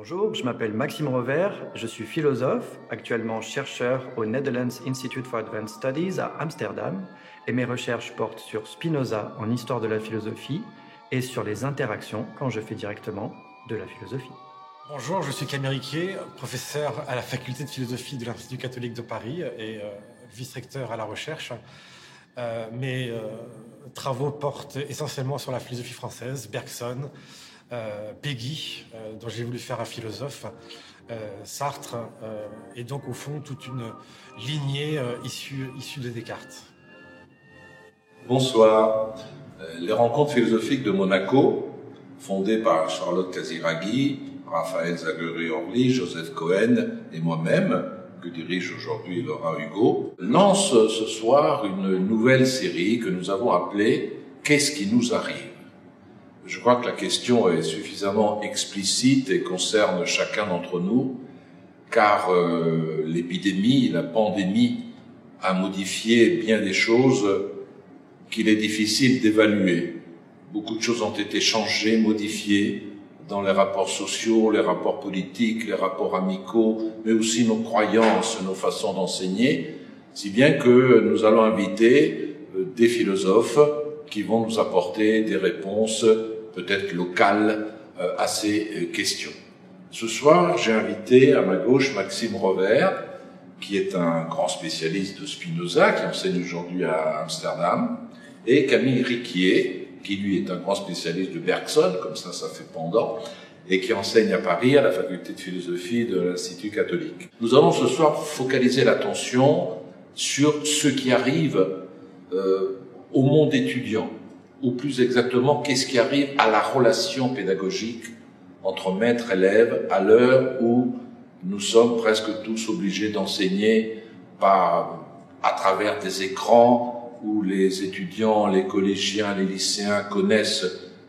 Bonjour, je m'appelle Maxime Rovert, je suis philosophe, actuellement chercheur au Netherlands Institute for Advanced Studies à Amsterdam, et mes recherches portent sur Spinoza en histoire de la philosophie et sur les interactions quand je fais directement de la philosophie. Bonjour, je suis Camille professeur à la faculté de philosophie de l'Institut catholique de Paris et euh, vice-recteur à la recherche. Euh, mes euh, travaux portent essentiellement sur la philosophie française, Bergson, euh, Peggy, euh, dont j'ai voulu faire un philosophe, euh, Sartre, et donc au fond toute une lignée issue, de Descartes. Bonsoir. Les rencontres philosophiques de Monaco, fondées par Charlotte Casiraghi, Raphaël Zagueri-Orly, Joseph Cohen et moi-même, que dirige aujourd'hui Laura Hugo, lancent ce soir une nouvelle série que nous avons appelée Qu'est-ce qui nous arrive? Je crois que la question est suffisamment explicite et concerne chacun d'entre nous, car euh, l'épidémie, la pandémie a modifié bien des choses qu'il est difficile d'évaluer. Beaucoup de choses ont été changées, modifiées dans les rapports sociaux, les rapports politiques, les rapports amicaux, mais aussi nos croyances, nos façons d'enseigner, si bien que nous allons inviter euh, des philosophes qui vont nous apporter des réponses peut-être locale euh, à ces euh, questions. Ce soir, j'ai invité à ma gauche Maxime Rovert, qui est un grand spécialiste de Spinoza, qui enseigne aujourd'hui à Amsterdam, et Camille Riquier, qui lui est un grand spécialiste de Bergson, comme ça, ça fait pendant, et qui enseigne à Paris à la faculté de philosophie de l'Institut catholique. Nous allons ce soir focaliser l'attention sur ce qui arrive euh, au monde étudiant, ou plus exactement, qu'est-ce qui arrive à la relation pédagogique entre maître et élève à l'heure où nous sommes presque tous obligés d'enseigner par, à travers des écrans où les étudiants, les collégiens, les lycéens connaissent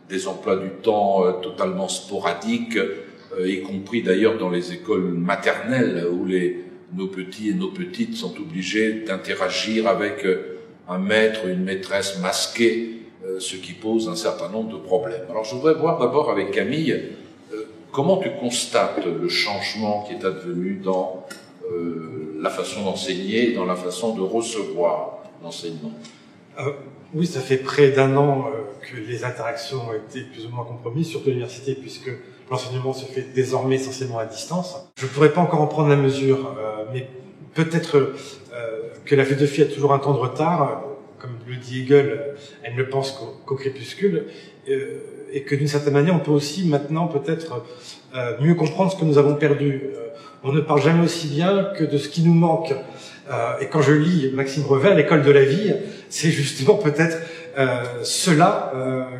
des emplois du temps euh, totalement sporadiques, euh, y compris d'ailleurs dans les écoles maternelles où les, nos petits et nos petites sont obligés d'interagir avec euh, un maître, une maîtresse masquée ce qui pose un certain nombre de problèmes. Alors je voudrais voir d'abord avec Camille euh, comment tu constates le changement qui est advenu dans euh, la façon d'enseigner, dans la façon de recevoir l'enseignement? oui, ça fait près d'un an que les interactions ont été plus ou moins compromises, surtout à l'université, puisque l'enseignement se fait désormais essentiellement à distance. Je ne pourrais pas encore en prendre la mesure, mais peut-être que la philosophie a toujours un temps de retard comme le dit Hegel, elle ne pense qu'au crépuscule, euh, et que d'une certaine manière, on peut aussi maintenant peut-être euh, mieux comprendre ce que nous avons perdu. Euh, on ne parle jamais aussi bien que de ce qui nous manque. et quand je lis Maxime Revers, l'école de la vie, c'est justement peut-être cela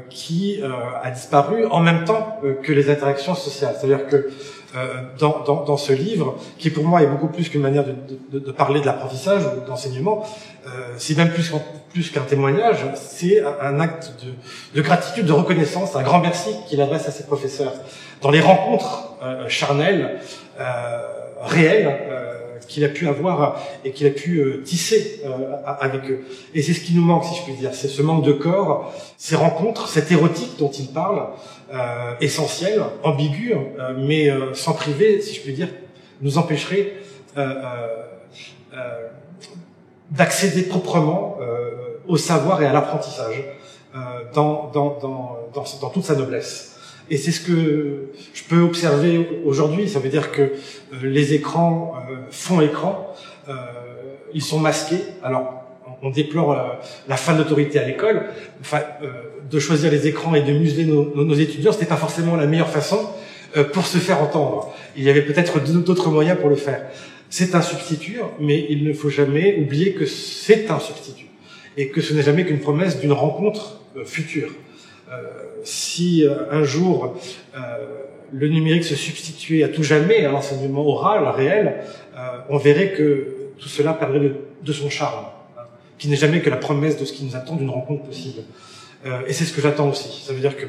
qui a disparu en même temps que les interactions sociales. C'est-à-dire que dans, dans, dans, ce livre, qui pour moi est beaucoup plus qu'une manière de, de, de, parler de l'apprentissage ou d'enseignement, euh, c'est même plus, plus qu'un témoignage, c'est un acte de, de, gratitude, de reconnaissance, un grand merci qu'il adresse à ses professeurs. Dans les rencontres euh, charnelles, euh, réelles, euh, qu'il a pu avoir et qu'il a pu euh, tisser avec eux. Et c'est ce qui nous manque, si je puis dire, c'est ce manque de corps, ces rencontres, cette érotique dont il parle, euh, essentiel, ambigu, mais sans priver, si je puis dire, nous empêcherait d'accéder proprement euh, au savoir et à l'apprentissage euh, dans toute sa noblesse. Et c'est ce que je peux observer aujourd'hui. Ça veut dire que euh, les écrans euh, font écran, euh, ils sont masqués. Alors, on déplore la fin de l'autorité à l'école. Enfin, de choisir les écrans et de museler nos, nos, étudiants, c'était pas forcément la meilleure façon pour se faire entendre. Il y avait peut-être d'autres moyens pour le faire. C'est un substitut, mais il ne faut jamais oublier que c'est un substitut et que ce n'est jamais qu'une promesse d'une rencontre future. Euh, si euh, un jour le numérique se substituait à tout jamais à l'enseignement oral, réel, on verrait que tout cela perdrait de, son charme, hein, qui n'est jamais que la promesse de ce qui nous attend d'une rencontre possible. et c'est ce que j'attends aussi. Ça veut dire que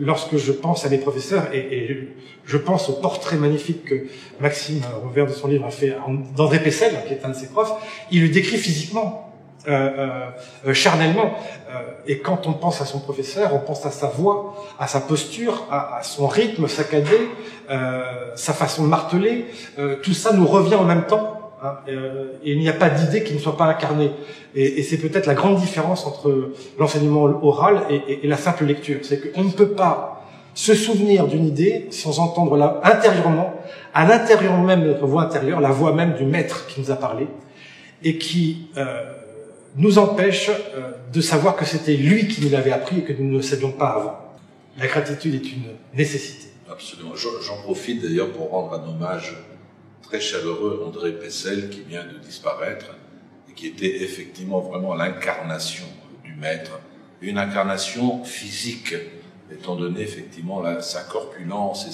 lorsque je pense à mes professeurs, et, je pense au portrait magnifique que Maxime Robert de son livre a fait d'André Pessel, qui est un de ses profs, il le décrit physiquement. Euh, euh, charnellement. et quand on pense à son professeur, on pense à sa voix, à sa posture, à, à son rythme saccadé, sa façon de marteler. tout ça nous revient en même temps. Hein, et il n'y a pas d'idée qui ne soit pas incarnée. Et, et c'est peut-être la grande différence entre l'enseignement oral et, et, la simple lecture. C'est qu'on ne peut pas se souvenir d'une idée sans entendre là, intérieurement, à l'intérieur même de notre voix intérieure, la voix même du maître qui nous a parlé, et qui euh, nous empêche euh, de savoir que c'était lui qui nous l'avait appris et que nous ne le savions pas avant. La gratitude est une nécessité. Absolument. J'en profite d'ailleurs pour rendre un hommage très chaleureux André Pessel qui vient de disparaître et qui était effectivement vraiment l'incarnation du maître, une incarnation physique, étant donné effectivement sa corpulence et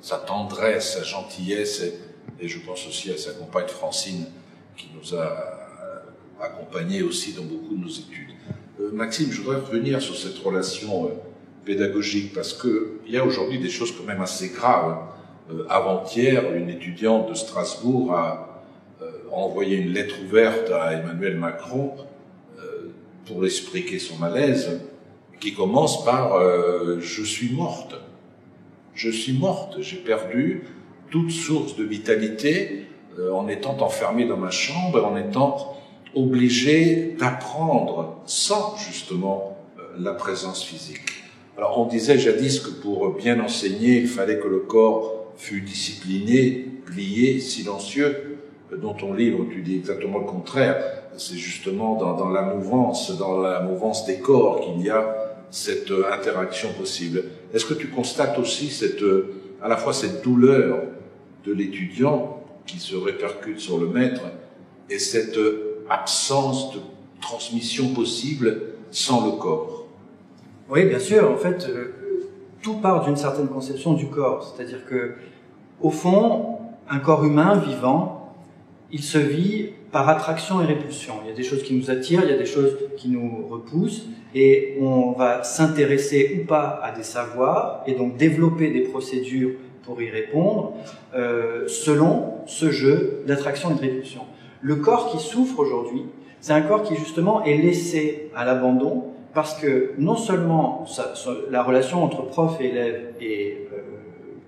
sa tendresse, sa gentillesse, et, je pense aussi à sa compagne Francine qui nous a accompagnés aussi dans beaucoup de nos études. Euh, Maxime, je voudrais revenir sur cette relation euh, pédagogique parce qu'il y a aujourd'hui des choses quand même assez graves. Euh, avant-hier, une étudiante de Strasbourg a envoyé une lettre ouverte à Emmanuel Macron pour expliquer son malaise, qui commence par Je suis morte. Je suis morte. J'ai perdu toute source de vitalité en étant enfermée dans ma chambre, en étant obligé d'apprendre sans justement euh, la présence physique. Alors on disait jadis que pour bien enseigner, il fallait que le corps fût discipliné, plié, silencieux. Dans ton livre, tu dis exactement le contraire. C'est justement dans, dans, la mouvance, dans la mouvance des corps qu'il y a cette euh, interaction possible. Est-ce que tu constates aussi cette, euh, à la fois cette douleur de l'étudiant qui se répercute sur le maître et cette absence de transmission possible sans le corps. Oui, bien sûr. En fait, euh, tout part d'une certaine conception du corps. C'est-à-dire que, au fond, un corps humain vivant, il se vit par attraction et répulsion. Il y a des choses qui nous attirent, il y a des choses qui nous repoussent, et on va s'intéresser ou pas à des savoirs, et donc développer des procédures pour y répondre, euh, selon ce jeu d'attraction et de répulsion. Le corps qui souffre aujourd'hui, c'est un corps qui justement est laissé à l'abandon parce que non seulement la relation entre prof et élève est euh,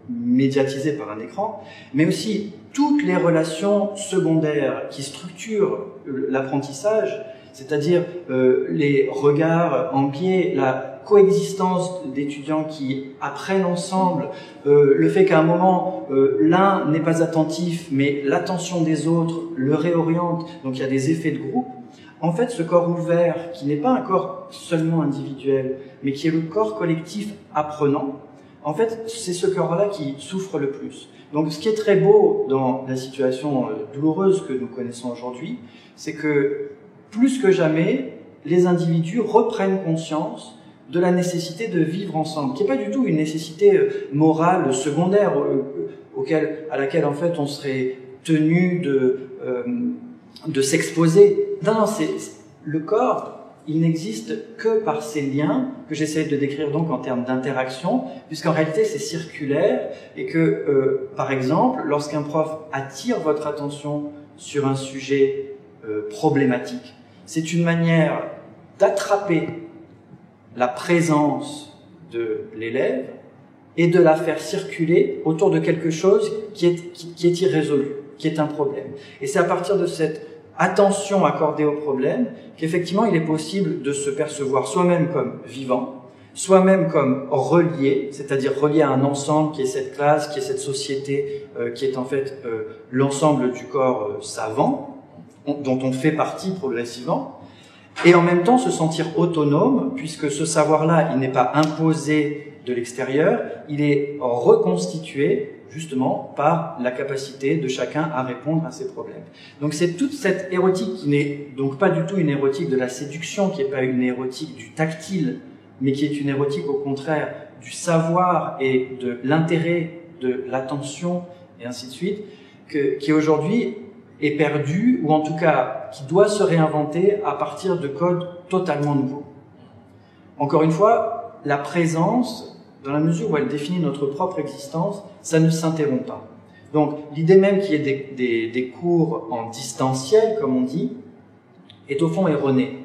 médiatisée par un écran, mais aussi toutes les relations secondaires qui structurent l'apprentissage, c'est-à-dire euh, les regards en biais, la coexistence d'étudiants qui apprennent ensemble, euh, le fait qu'à un moment euh, l'un n'est pas attentif, mais l'attention des autres le réoriente, donc il y a des effets de groupe. En fait, ce corps ouvert, qui n'est pas un corps seulement individuel, mais qui est le corps collectif apprenant, en fait, c'est ce corps-là qui souffre le plus. Donc, ce qui est très beau dans la situation euh, douloureuse que nous connaissons aujourd'hui, c'est que plus que jamais, les individus reprennent conscience de la nécessité de vivre ensemble, qui n'est pas du tout une nécessité euh, morale secondaire euh, auquel, à laquelle en fait on serait tenu de, euh, de s'exposer. Non, c'est le corps. Il n'existe que par ces liens que j'essaie de décrire donc en termes d'interaction, puisqu'en réalité c'est circulaire et que, par exemple, lorsqu'un prof attire votre attention sur un sujet problématique, c'est une manière d'attraper la présence de l'élève et de la faire circuler autour de quelque chose qui est, qui, est irrésolu, qui est un problème. Et c'est à partir de cette attention accordée au problème qu'effectivement il est possible de se percevoir soi-même comme vivant, soi-même comme relié, c'est-à-dire relié à un ensemble qui est cette classe, qui est cette société, euh, qui est en fait euh, l'ensemble du corps euh, savant, dont on fait partie progressivement, et en même temps se sentir autonome, puisque ce savoir-là, il n'est pas imposé de l'extérieur, il est reconstitué justement par la capacité de chacun à répondre à ses problèmes. Donc c'est toute cette érotique qui n'est donc pas du tout une érotique de la séduction, qui n'est pas une érotique du tactile, mais qui est une érotique au contraire du savoir et de l'intérêt, de l'attention et ainsi de suite, qui aujourd'hui est perdu, ou en tout cas qui doit se réinventer à partir de codes totalement nouveaux. Encore une fois, la présence, dans la mesure où elle définit notre propre existence, ça ne s'interrompt pas. Donc l'idée même qu'il y ait des, cours en distanciel, comme on dit, est au fond erronée.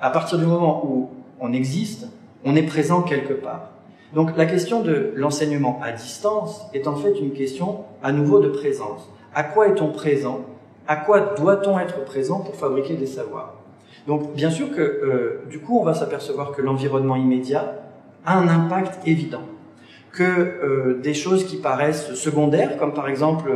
À partir du moment où on existe, on est présent quelque part. Donc la question de l'enseignement à distance est en fait une question à nouveau de présence. À quoi est-on présent À quoi doit-on être présent pour fabriquer des savoirs? Donc bien sûr que euh, du coup on va s'apercevoir que l'environnement immédiat a un impact évident, que euh, des choses qui paraissent secondaires, comme par exemple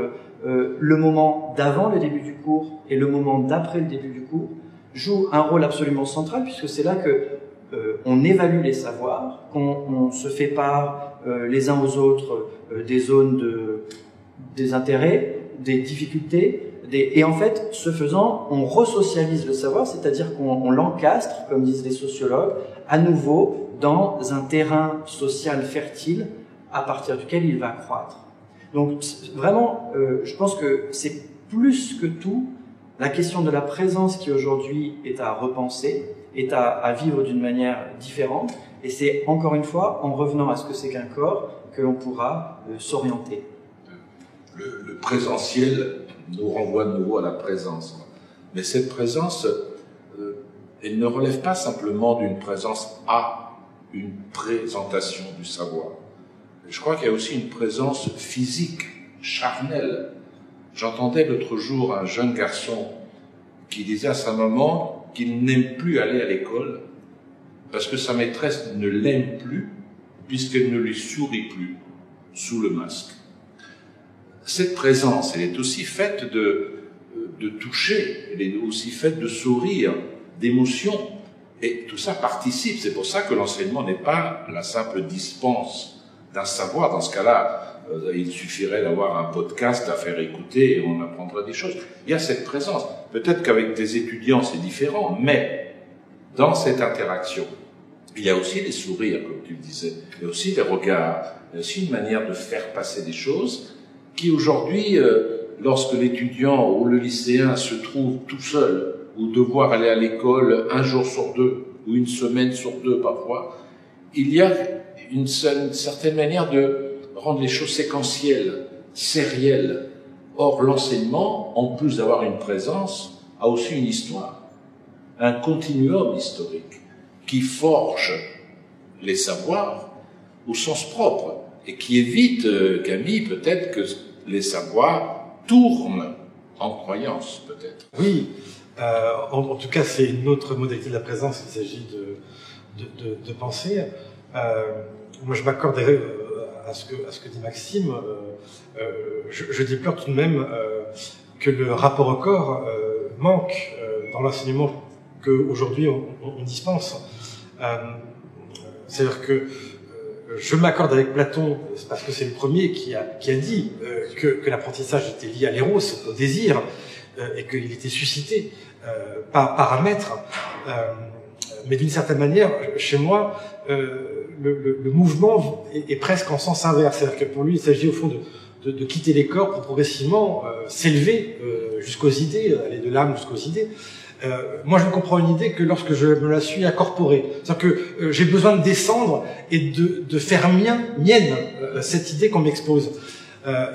euh, le moment d'avant le début du cours et le moment d'après le début du cours, jouent un rôle absolument central puisque c'est là que on évalue les savoirs, qu'on se fait part les uns aux autres des zones de, des intérêts, des difficultés, et en fait, ce faisant, on resocialise le savoir, c'est-à-dire qu'on l'encastre, comme disent les sociologues, à nouveau dans un terrain social fertile à partir duquel il va croître. Donc vraiment, je pense que c'est plus que tout la question de la présence qui aujourd'hui est à repenser, est à, vivre d'une manière différente. Et c'est encore une fois en revenant à ce que c'est qu'un corps que l'on pourra euh, s'orienter. Le, présentiel nous renvoie de nouveau à la présence. Mais cette présence, euh, elle ne relève pas simplement d'une présence à une présentation du savoir. Je crois qu'il y a aussi une présence physique, charnelle. J'entendais l'autre jour un jeune garçon qui disait à sa maman, qu'il n'aime plus aller à l'école parce que sa maîtresse ne l'aime plus puisqu'elle ne lui sourit plus sous le masque. Cette présence, elle est aussi faite de, de toucher, elle est aussi faite de sourire, d'émotion, et tout ça participe. C'est pour ça que l'enseignement n'est pas la simple dispense d'un savoir. Dans ce cas-là, euh, il suffirait d'avoir un podcast à faire écouter et on apprendra des choses. Il y a cette présence. Peut-être qu'avec des étudiants c'est différent, mais dans cette interaction, il y a aussi des sourires, comme tu le disais, il y a aussi des regards, il y a aussi une manière de faire passer des choses qui aujourd'hui, euh, lorsque l'étudiant ou le lycéen se trouve tout seul ou devoir aller à l'école un jour sur deux ou une semaine sur deux parfois, il y a une certaine manière de rendre les choses séquentielles, sérielles. Or, l'enseignement, en plus d'avoir une présence, a aussi une histoire, un continuum historique qui forge les savoirs au sens propre et qui évite, euh, Camille, peut-être que les savoirs tournent en croyance, peut-être. Oui, euh, en, tout cas, c'est une autre modalité de la présence qu'il s'agit de, de, penser. Euh, moi, je m'accorderais à ce que, dit Maxime, je, déplore tout de même que le rapport au corps manque dans l'enseignement qu'aujourd'hui on, on, dispense. C'est-à-dire que je m'accorde avec Platon, parce que c'est le premier qui a, qui a dit que, que l'apprentissage était lié à l'éros, au désir, et qu'il était suscité par, par un maître. mais d'une certaine manière, chez moi, le, le, mouvement est, est, presque en sens inverse. C'est-à-dire que pour lui, il s'agit au fond de, de, de, quitter les corps pour progressivement euh, s'élever euh, jusqu'aux idées, aller de l'âme jusqu'aux idées. Euh, moi, je ne comprends une idée que lorsque je me la suis incorporée. C'est-à-dire que euh, j'ai besoin de descendre et de, de faire mien, mienne euh, cette idée qu'on m'expose.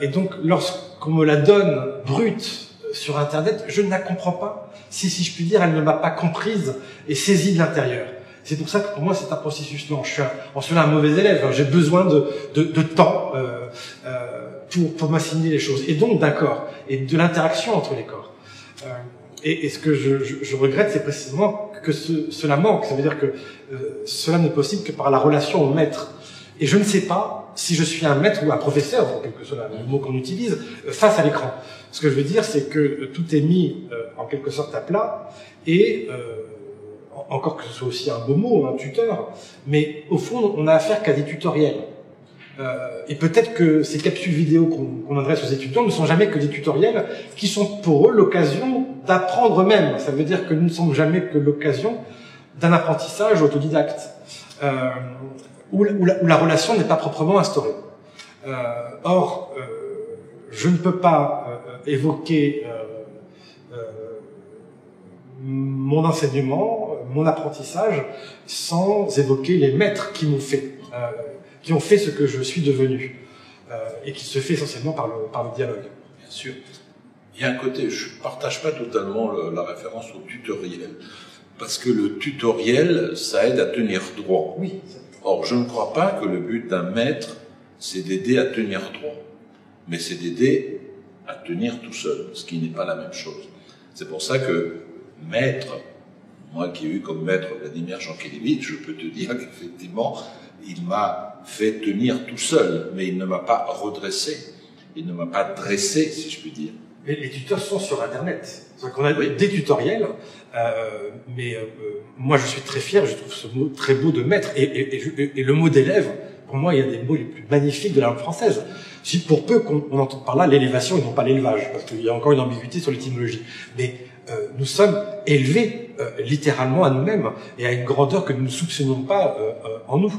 et donc, lorsqu'on me la donne brute sur Internet, je ne la comprends pas. Si, si je puis dire, elle ne m'a pas comprise et saisie de l'intérieur. C'est pour ça que pour moi c'est un processus lent. Je suis un, en un mauvais élève. J'ai besoin de, de, de temps euh, euh, pour, pour m'assigner les choses. Et donc d'accord. Et de l'interaction entre les corps. Euh, et, et, ce que je, je, je regrette, c'est précisément que ce, cela manque. Ça veut dire que euh, cela n'est possible que par la relation au maître. Et je ne sais pas si je suis un maître ou un professeur, en quelque sorte, le mot qu'on utilise, euh, face à l'écran. Ce que je veux dire, c'est que tout est mis en quelque sorte à plat et encore que ce soit aussi un beau mot, un tuteur, mais au fond, on n'a affaire qu'à des tutoriels. Euh, et peut-être que ces capsules vidéo qu'on adresse aux étudiants ne sont jamais que des tutoriels qui sont pour eux l'occasion d'apprendre eux-mêmes. Ça veut dire que nous ne sommes jamais que l'occasion d'un apprentissage autodidacte, euh, où, la, où, la, relation n'est pas proprement instaurée. Euh, or, euh, je ne peux pas euh, évoquer euh, mon enseignement, mon apprentissage, sans évoquer les maîtres qui m'ont fait, euh, qui ont fait ce que je suis devenu, euh, et qui se fait essentiellement par le, par le dialogue. Bien sûr. il y a un côté, je ne partage pas totalement la référence au tutoriel, parce que le tutoriel, ça aide à tenir droit. Oui. Or, je ne crois pas que le but d'un maître, c'est d'aider à tenir droit, mais c'est d'aider à tenir tout seul, ce qui n'est pas la même chose. C'est pour ça que maître, moi qui ai eu comme maître Vladimir Jankélévitch, je peux te dire qu'effectivement, il m'a fait tenir tout seul, mais il ne m'a pas redressé, il ne m'a pas dressé, si je puis dire. Les, les tuteurs sont sur Internet. On a des tutoriels, euh, mais euh, moi je suis très fier, je trouve ce mot très beau de maître, et, et, et, le mot d'élève, pour moi il y a des mots les plus magnifiques de la langue française. Si pour peu qu'on entende par là l'élévation et non pas l'élevage, parce qu'il y a encore une ambiguïté sur l'étymologie. Mais nous sommes élevés euh, littéralement à nous-mêmes et à une grandeur que nous ne soupçonnions pas euh, en nous.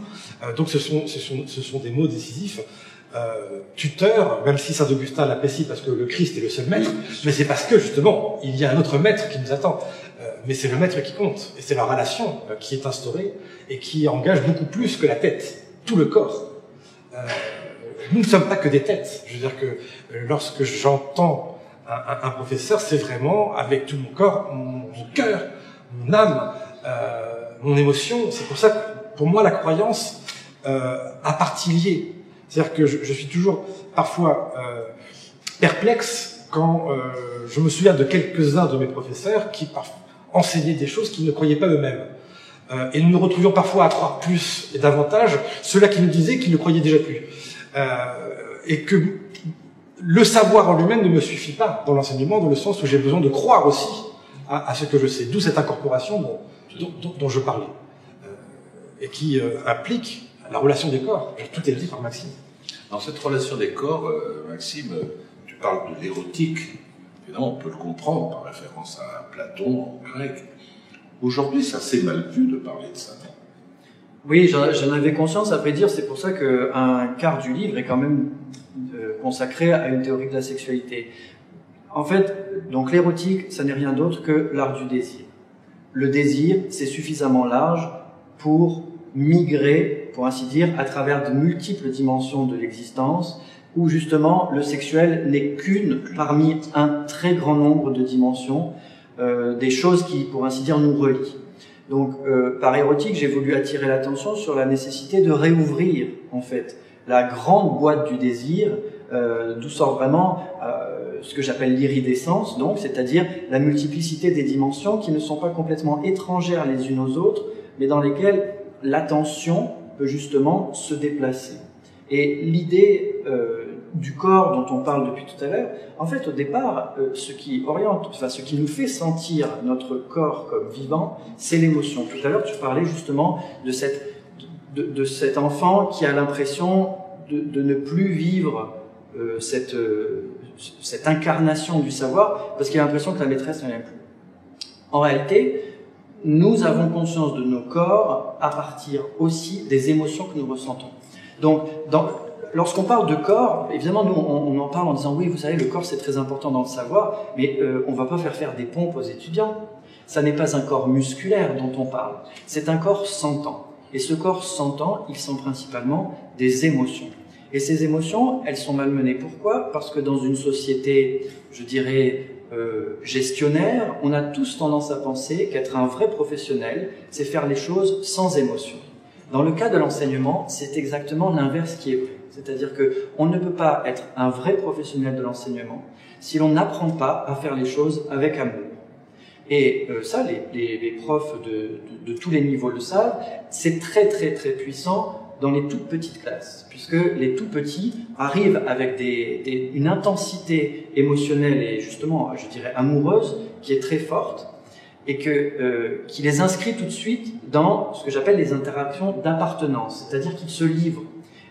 donc ce sont, ce, sont, ce sont des mots décisifs. tuteur, même si Saint Augustin l'apprécie parce que le Christ est le seul maître, mais c'est parce que justement il y a un autre maître qui nous attend. mais c'est le maître qui compte et c'est la relation qui est instaurée et qui engage beaucoup plus que la tête, tout le corps. nous ne sommes pas que des têtes. Je veux dire que lorsque j'entends un, un, professeur, c'est vraiment avec tout mon corps, mon, cœur, mon âme, euh, mon émotion. C'est pour ça que pour moi la croyance euh, a partie liée. C'est-à-dire que je, je, suis toujours parfois euh, perplexe quand euh, je me souviens de quelques-uns de mes professeurs qui enseignaient des choses qu'ils ne croyaient pas eux-mêmes. Euh, et nous nous retrouvions parfois à croire plus et davantage ceux-là qui nous disaient qu'ils ne croyaient déjà plus. et que le savoir en lui-même ne me suffit pas dans l'enseignement, dans le sens où j'ai besoin de croire aussi à, ce que je sais. D'où cette incorporation dont, je parlais, euh, et qui euh, implique la relation des corps. Tout est dit par Maxime. Dans cette relation des corps, euh, Maxime, tu parles de l'érotique. Évidemment, on peut le comprendre par référence à Platon en grec. Aujourd'hui, ça s'est mal vu de parler de ça. Oui, j'en avais conscience. Après dire, c'est pour ça qu'un quart du livre est quand même consacré à une théorie de la sexualité. En fait, donc l'érotique, ça n'est rien d'autre que l'art du désir. Le désir, c'est suffisamment large pour migrer, pour ainsi dire, à travers de multiples dimensions de l'existence, où justement le sexuel n'est qu'une parmi un très grand nombre de dimensions, euh, des choses qui, pour ainsi dire, nous relient. Donc, euh, par érotique, j'ai voulu attirer l'attention sur la nécessité de réouvrir, en fait, la grande boîte du désir euh, d'où sort vraiment euh, ce que j'appelle l'iridescence, donc, c'est-à-dire la multiplicité des dimensions qui ne sont pas complètement étrangères les unes aux autres, mais dans lesquelles l'attention peut justement se déplacer. Et l'idée euh, du corps dont on parle depuis tout à l'heure, en fait, au départ, ce qui oriente, enfin, ce qui nous fait sentir notre corps comme vivant, c'est l'émotion. Tout à l'heure, tu parlais justement de cette de, cet enfant qui a l'impression de, ne plus vivre euh, cette, euh, cette incarnation du savoir parce qu'il a l'impression que la maîtresse ne l'aime plus. En réalité, nous avons conscience de nos corps à partir aussi des émotions que nous ressentons. Donc, lorsqu'on parle de corps, évidemment, nous, on, en parle en disant oui, vous savez, le corps c'est très important dans le savoir, mais euh, on va pas faire faire des pompes aux étudiants. Ça n'est pas un corps musculaire dont on parle, c'est un corps sentant. Et ce corps sentant, ils sont principalement des émotions. Et ces émotions, elles sont malmenées. Pourquoi? Parce que dans une société, je dirais, euh, gestionnaire, on a tous tendance à penser qu'être un vrai professionnel, c'est faire les choses sans émotion. Dans le cas de l'enseignement, c'est exactement l'inverse qui est vrai. C'est-à-dire que on ne peut pas être un vrai professionnel de l'enseignement si l'on n'apprend pas à faire les choses avec amour. Et euh, ça, les, les, les profs de, de, tous les niveaux le savent, c'est très très très puissant dans les toutes petites classes, puisque les tout petits arrivent avec une intensité émotionnelle et justement, je dirais, amoureuse qui est très forte et euh, qui les inscrit tout de suite dans ce que j'appelle les interactions d'appartenance, c'est-à-dire qu'ils se livrent.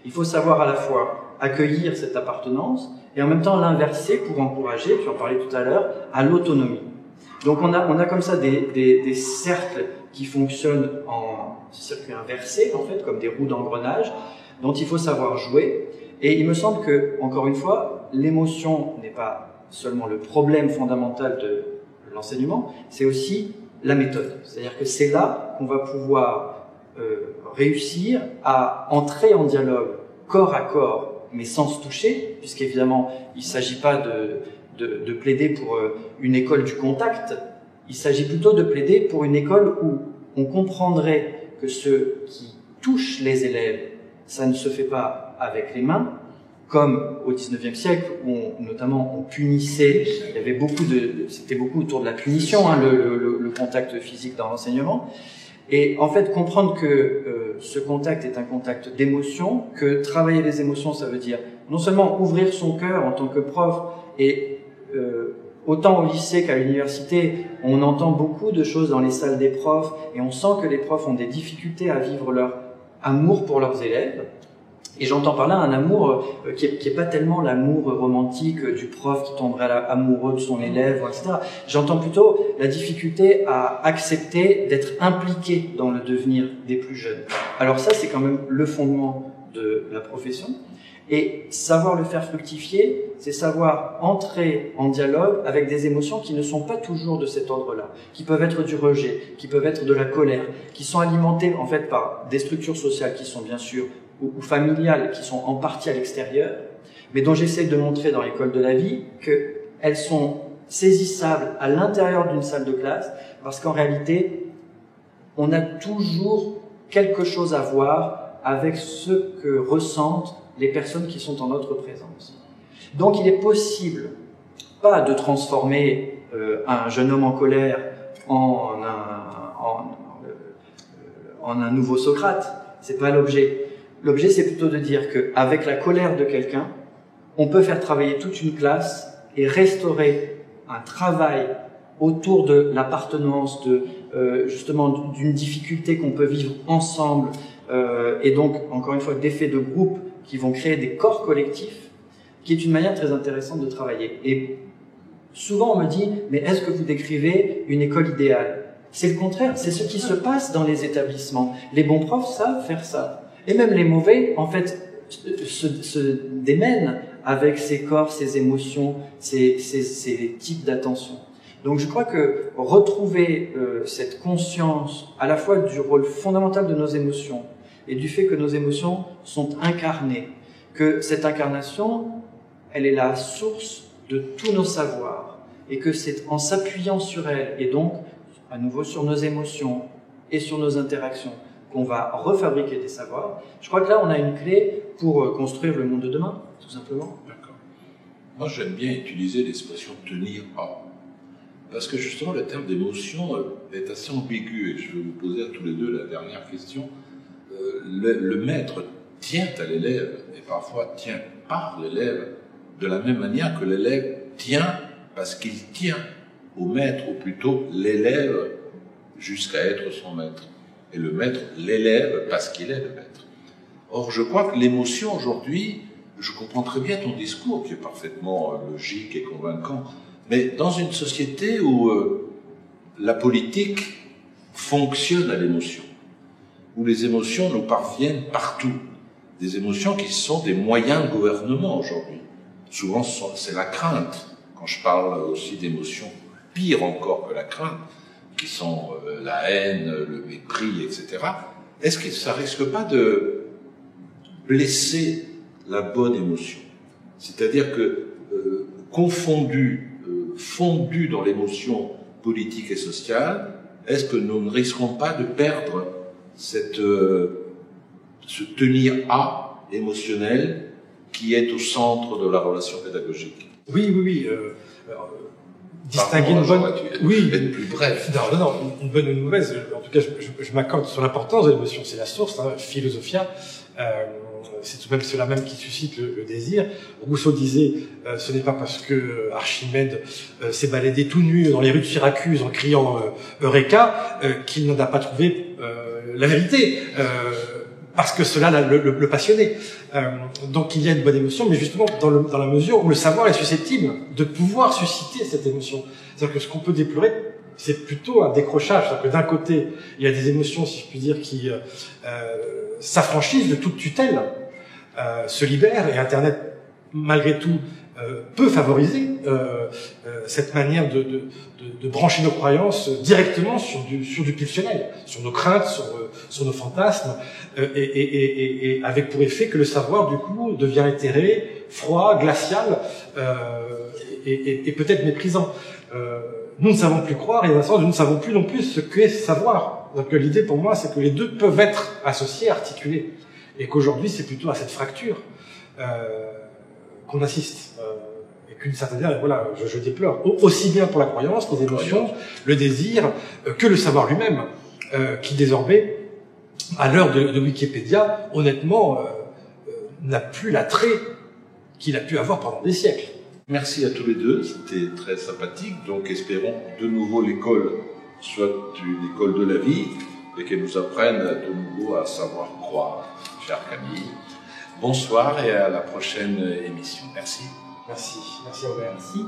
Il faut savoir à la fois accueillir cette appartenance et en même temps l'inverser pour encourager, tu en parlais tout à l'heure, à l'autonomie. Donc on a, on a comme ça des, des, des cercles qui fonctionnent en circuit inversé, en fait, comme des roues d'engrenage, dont il faut savoir jouer. Et il me semble que, encore une fois, l'émotion n'est pas seulement le problème fondamental de l'enseignement, c'est aussi la méthode. C'est-à-dire que c'est là qu'on va pouvoir euh, réussir à entrer en dialogue corps à corps, mais sans se toucher, puisqu'évidemment, il ne s'agit pas de, de, de plaider pour euh, une école du contact. Il s'agit plutôt de plaider pour une école où on comprendrait que ce qui touche les élèves, ça ne se fait pas avec les mains, comme au 19e siècle, où on, notamment on punissait, il y avait beaucoup de, c'était beaucoup autour de la punition, hein, le, contact physique dans l'enseignement. Et en fait, comprendre que euh, ce contact est un contact d'émotion, que travailler les émotions, ça veut dire non seulement ouvrir son cœur en tant que prof, et euh, autant au lycée qu'à l'université, on entend beaucoup de choses dans les salles des profs, et on sent que les profs ont des difficultés à vivre leur amour pour leurs élèves. Et j'entends par là un amour euh, qui, est, qui est pas tellement l'amour romantique du prof qui tomberait amoureux de son élève, etc. J'entends plutôt la difficulté à accepter d'être impliqué dans le devenir des plus jeunes. Alors ça, c'est quand même le fondement de la profession. Et savoir le faire fructifier, c'est savoir entrer en dialogue avec des émotions qui ne sont pas toujours de cet ordre-là, qui peuvent être du rejet, qui peuvent être de la colère, qui sont alimentées en fait par des structures sociales qui sont bien sûr ou, familiales qui sont en partie à l'extérieur, mais dont j'essaie de montrer dans l'école de la vie qu'elles sont saisissables à l'intérieur d'une salle de classe, parce qu'en réalité, on a toujours quelque chose à voir avec ce que ressentent les personnes qui sont en notre présence. Donc il est possible, pas de transformer euh, un jeune homme en colère en un, en, euh, en un nouveau Socrate, c'est pas l'objet. L'objet, c'est plutôt de dire qu'avec la colère de quelqu'un, on peut faire travailler toute une classe et restaurer un travail autour de l'appartenance, de euh, justement d'une difficulté qu'on peut vivre ensemble, et donc encore une fois d'effets de groupe qui vont créer des corps collectifs, qui est une manière très intéressante de travailler. Et souvent on me dit, mais est-ce que vous décrivez une école idéale? C'est le contraire, c'est ce qui se passe dans les établissements. Les bons profs savent faire ça. Et même les mauvais, en fait, se, démènent avec ces corps, ces émotions, ces, ces, ces types d'attention. Donc je crois que retrouver euh, cette conscience à la fois du rôle fondamental de nos émotions et du fait que nos émotions sont incarnées, que cette incarnation, elle est la source de tous nos savoirs et que c'est en s'appuyant sur elle et donc à nouveau sur nos émotions et sur nos interactions qu'on va refabriquer des savoirs. Je crois que là, on a une clé pour euh, construire le monde de demain, tout simplement. D'accord. Moi, j'aime bien utiliser l'expression tenir à. Parce que justement, le terme d'émotion euh, est assez ambigu. Et je vais vous poser à tous les deux la dernière question. Le, maître tient à l'élève et parfois tient par l'élève de la même manière que l'élève tient parce qu'il tient au maître, ou plutôt l'élève jusqu'à être son maître et le maître l'élève parce qu'il est le maître. Or, je crois que l'émotion aujourd'hui, je comprends très bien ton discours qui est parfaitement euh, logique et convaincant, mais dans une société où euh, la politique fonctionne à l'émotion, où les émotions nous parviennent partout, des émotions qui sont des moyens de gouvernement aujourd'hui. Souvent, c'est la crainte. Quand je parle aussi d'émotions pire encore que la crainte, qui sont euh, la haine, le mépris, etc., est-ce que ça risque pas de blesser la bonne émotion? C'est-à-dire que euh, confondu, euh, fondu dans l'émotion politique et sociale, est-ce que nous ne risquons pas de perdre cette, ce tenir à émotionnel qui est au centre de la relation pédagogique Oui, oui, oui distinguer une bonne. Oui. plus bref. Non, non, non, une bonne ou une mauvaise. En tout cas, je, je, m'accorde sur l'importance de l'émotion. C'est la source, hein, philosophia. Euh, c'est tout de même cela même qui suscite le, désir. Rousseau disait, euh, ce n'est pas parce que Archimède euh, s'est baladé tout nu dans les rues de Syracuse en criant euh, Eureka qu'il n'en a pas trouvé la vérité parce que cela le, le, le passionnait. Euh, donc il y a une bonne émotion, mais justement dans, le, dans, la mesure où le savoir est susceptible de pouvoir susciter cette émotion. C'est-à-dire que ce qu'on peut déplorer, c'est plutôt un décrochage. C'est-à-dire que d'un côté, il y a des émotions, si je puis dire, qui euh, euh, s'affranchissent de toute tutelle, euh, se libèrent, et Internet malgré tout, euh, peut favoriser euh, euh, cette manière de, de, de, de, brancher nos croyances directement sur du, sur du pulsionnel, sur nos craintes, sur, sur nos fantasmes, et, et, et, et, avec pour effet que le savoir, du coup, devient éthéré, froid, glacial, et, peut-être méprisant. nous ne savons plus croire, et dans sens, nous ne savons plus non plus ce qu'est savoir. Donc l'idée pour moi, c'est que les deux peuvent être associés, articulés, et qu'aujourd'hui, c'est plutôt à cette fracture qu'on assiste. Euh, et qu'une certaine manière, voilà, je, je, déplore aussi bien pour la croyance, les émotions, le désir, euh, que le savoir lui-même, euh, qui désormais, à l'heure de, de, Wikipédia, honnêtement, n'a plus l'attrait qu'il a pu avoir pendant des siècles. Merci à tous les deux, c'était très sympathique. Donc espérons de nouveau l'école soit une école de la vie et qu'elle nous apprenne de nouveau à savoir croire, Camille. Bonsoir et à la prochaine émission. Merci. Merci. Merci Robert. Merci.